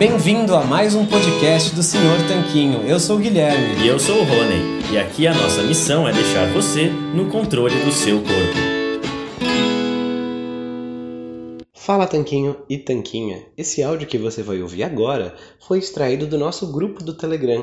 Bem-vindo a mais um podcast do Senhor Tanquinho. Eu sou o Guilherme. E eu sou o Rony. E aqui a nossa missão é deixar você no controle do seu corpo. Fala Tanquinho e Tanquinha. Esse áudio que você vai ouvir agora foi extraído do nosso grupo do Telegram.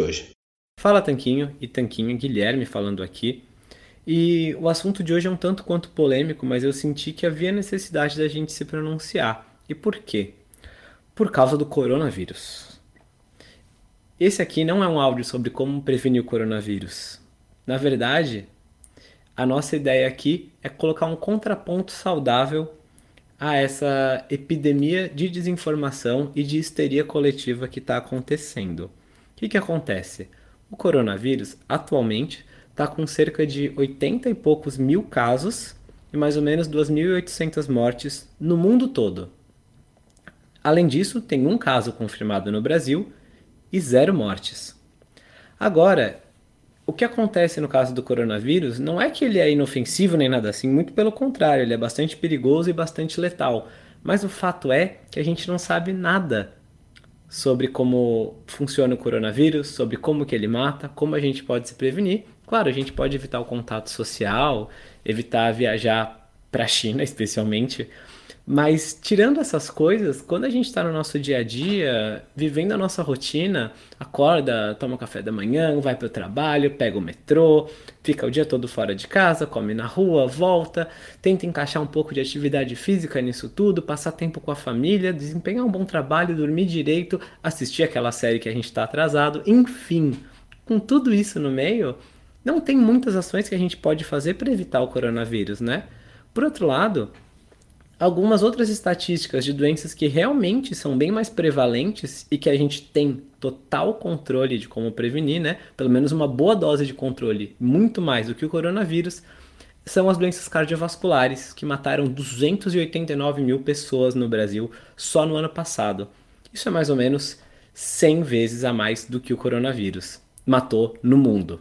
hoje. Fala Tanquinho e Tanquinho Guilherme falando aqui. E o assunto de hoje é um tanto quanto polêmico, mas eu senti que havia necessidade da gente se pronunciar. E por quê? Por causa do coronavírus. Esse aqui não é um áudio sobre como prevenir o coronavírus. Na verdade, a nossa ideia aqui é colocar um contraponto saudável a essa epidemia de desinformação e de histeria coletiva que está acontecendo. Que, que acontece? O coronavírus atualmente está com cerca de 80 e poucos mil casos e mais ou menos 2.800 mortes no mundo todo. Além disso, tem um caso confirmado no Brasil e zero mortes. Agora, o que acontece no caso do coronavírus não é que ele é inofensivo nem nada assim, muito pelo contrário, ele é bastante perigoso e bastante letal. Mas o fato é que a gente não sabe nada sobre como funciona o coronavírus, sobre como que ele mata, como a gente pode se prevenir. Claro, a gente pode evitar o contato social, evitar viajar para a China, especialmente, mas tirando essas coisas, quando a gente está no nosso dia a dia, vivendo a nossa rotina, acorda, toma café da manhã, vai para o trabalho, pega o metrô, fica o dia todo fora de casa, come na rua, volta, tenta encaixar um pouco de atividade física nisso tudo, passar tempo com a família, desempenhar um bom trabalho, dormir direito, assistir aquela série que a gente está atrasado, enfim, com tudo isso no meio, não tem muitas ações que a gente pode fazer para evitar o coronavírus, né? Por outro lado, algumas outras estatísticas de doenças que realmente são bem mais prevalentes e que a gente tem total controle de como prevenir, né? Pelo menos uma boa dose de controle, muito mais do que o coronavírus, são as doenças cardiovasculares, que mataram 289 mil pessoas no Brasil só no ano passado. Isso é mais ou menos 100 vezes a mais do que o coronavírus matou no mundo.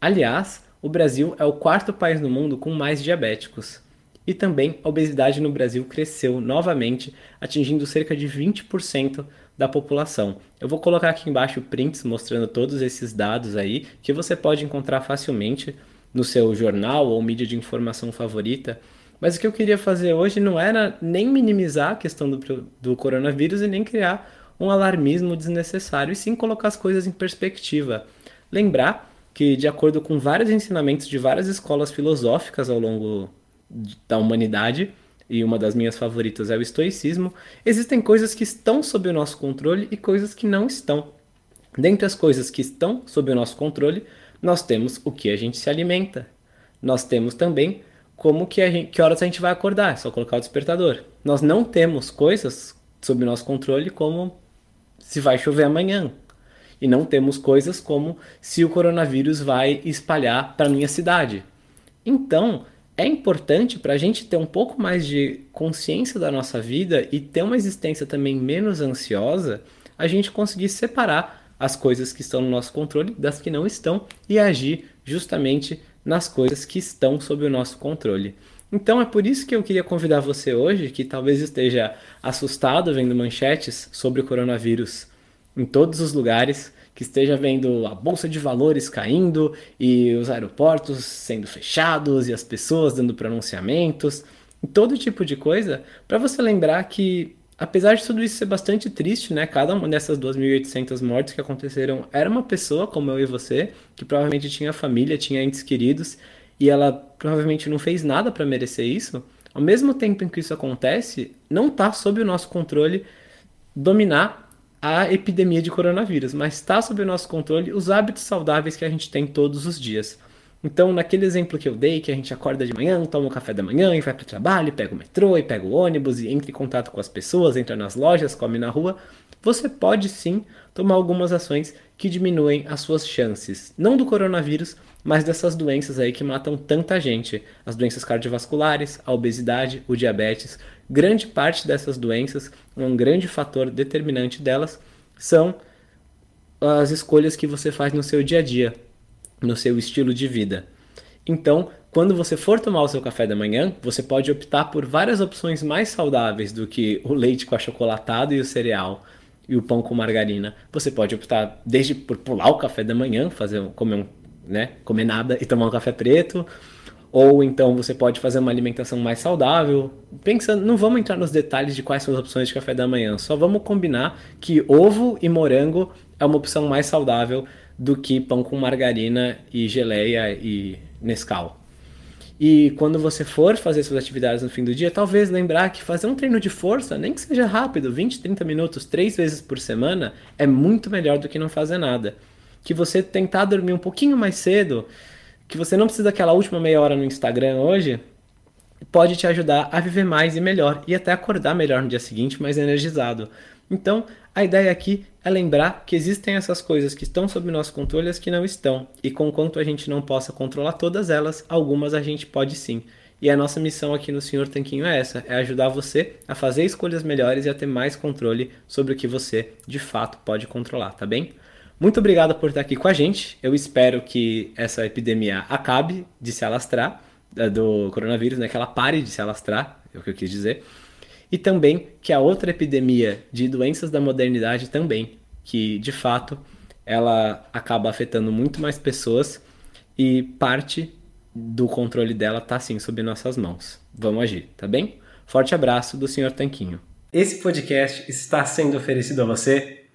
Aliás, o Brasil é o quarto país no mundo com mais diabéticos. E também a obesidade no Brasil cresceu novamente, atingindo cerca de 20% da população. Eu vou colocar aqui embaixo prints mostrando todos esses dados aí, que você pode encontrar facilmente no seu jornal ou mídia de informação favorita. Mas o que eu queria fazer hoje não era nem minimizar a questão do, do coronavírus e nem criar um alarmismo desnecessário, e sim colocar as coisas em perspectiva. Lembrar que, de acordo com vários ensinamentos de várias escolas filosóficas ao longo da humanidade, e uma das minhas favoritas é o estoicismo, existem coisas que estão sob o nosso controle e coisas que não estão. Dentre as coisas que estão sob o nosso controle, nós temos o que a gente se alimenta. Nós temos também como que, gente, que horas a gente vai acordar, é só colocar o despertador. Nós não temos coisas sob o nosso controle como se vai chover amanhã. E não temos coisas como se o coronavírus vai espalhar para minha cidade. Então, é importante para a gente ter um pouco mais de consciência da nossa vida e ter uma existência também menos ansiosa, a gente conseguir separar as coisas que estão no nosso controle das que não estão e agir justamente nas coisas que estão sob o nosso controle. Então é por isso que eu queria convidar você hoje, que talvez esteja assustado vendo manchetes sobre o coronavírus em todos os lugares, que esteja vendo a bolsa de valores caindo e os aeroportos sendo fechados e as pessoas dando pronunciamentos, todo tipo de coisa, para você lembrar que apesar de tudo isso ser bastante triste, né? Cada uma dessas 2.800 mortes que aconteceram era uma pessoa como eu e você, que provavelmente tinha família, tinha entes queridos, e ela provavelmente não fez nada para merecer isso. Ao mesmo tempo em que isso acontece, não está sob o nosso controle dominar a epidemia de coronavírus, mas está sob o nosso controle os hábitos saudáveis que a gente tem todos os dias. Então, naquele exemplo que eu dei, que a gente acorda de manhã, toma o café da manhã e vai para o trabalho, pega o metrô e pega o ônibus e entra em contato com as pessoas, entra nas lojas, come na rua, você pode sim tomar algumas ações que diminuem as suas chances, não do coronavírus, mas dessas doenças aí que matam tanta gente, as doenças cardiovasculares, a obesidade, o diabetes. Grande parte dessas doenças, um grande fator determinante delas, são as escolhas que você faz no seu dia a dia no seu estilo de vida. Então, quando você for tomar o seu café da manhã, você pode optar por várias opções mais saudáveis do que o leite com achocolatado e o cereal e o pão com margarina. Você pode optar desde por pular o café da manhã, fazer comer um, né, comer nada e tomar um café preto, ou então você pode fazer uma alimentação mais saudável. Pensando, não vamos entrar nos detalhes de quais são as opções de café da manhã, só vamos combinar que ovo e morango é uma opção mais saudável do que pão com margarina e geleia e Nescau. E quando você for fazer suas atividades no fim do dia, talvez lembrar que fazer um treino de força, nem que seja rápido, 20, 30 minutos, três vezes por semana, é muito melhor do que não fazer nada. Que você tentar dormir um pouquinho mais cedo, que você não precisa daquela última meia hora no Instagram hoje, pode te ajudar a viver mais e melhor e até acordar melhor no dia seguinte, mais energizado. Então, a ideia aqui é lembrar que existem essas coisas que estão sob nosso controle e as que não estão, e conquanto a gente não possa controlar todas elas, algumas a gente pode sim. E a nossa missão aqui no Senhor Tanquinho é essa: é ajudar você a fazer escolhas melhores e a ter mais controle sobre o que você de fato pode controlar, tá bem? Muito obrigado por estar aqui com a gente. Eu espero que essa epidemia acabe de se alastrar eh, do coronavírus, né? Que ela pare de se alastrar, é o que eu quis dizer e também que a outra epidemia de doenças da modernidade também, que de fato ela acaba afetando muito mais pessoas e parte do controle dela está sim sob nossas mãos. Vamos agir, tá bem? Forte abraço do Sr. Tanquinho. Esse podcast está sendo oferecido a você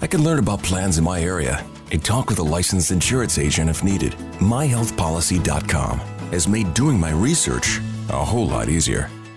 I can learn about plans in my area, and talk with a licensed insurance agent if needed. MyHealthPolicy.com has made doing my research a whole lot easier.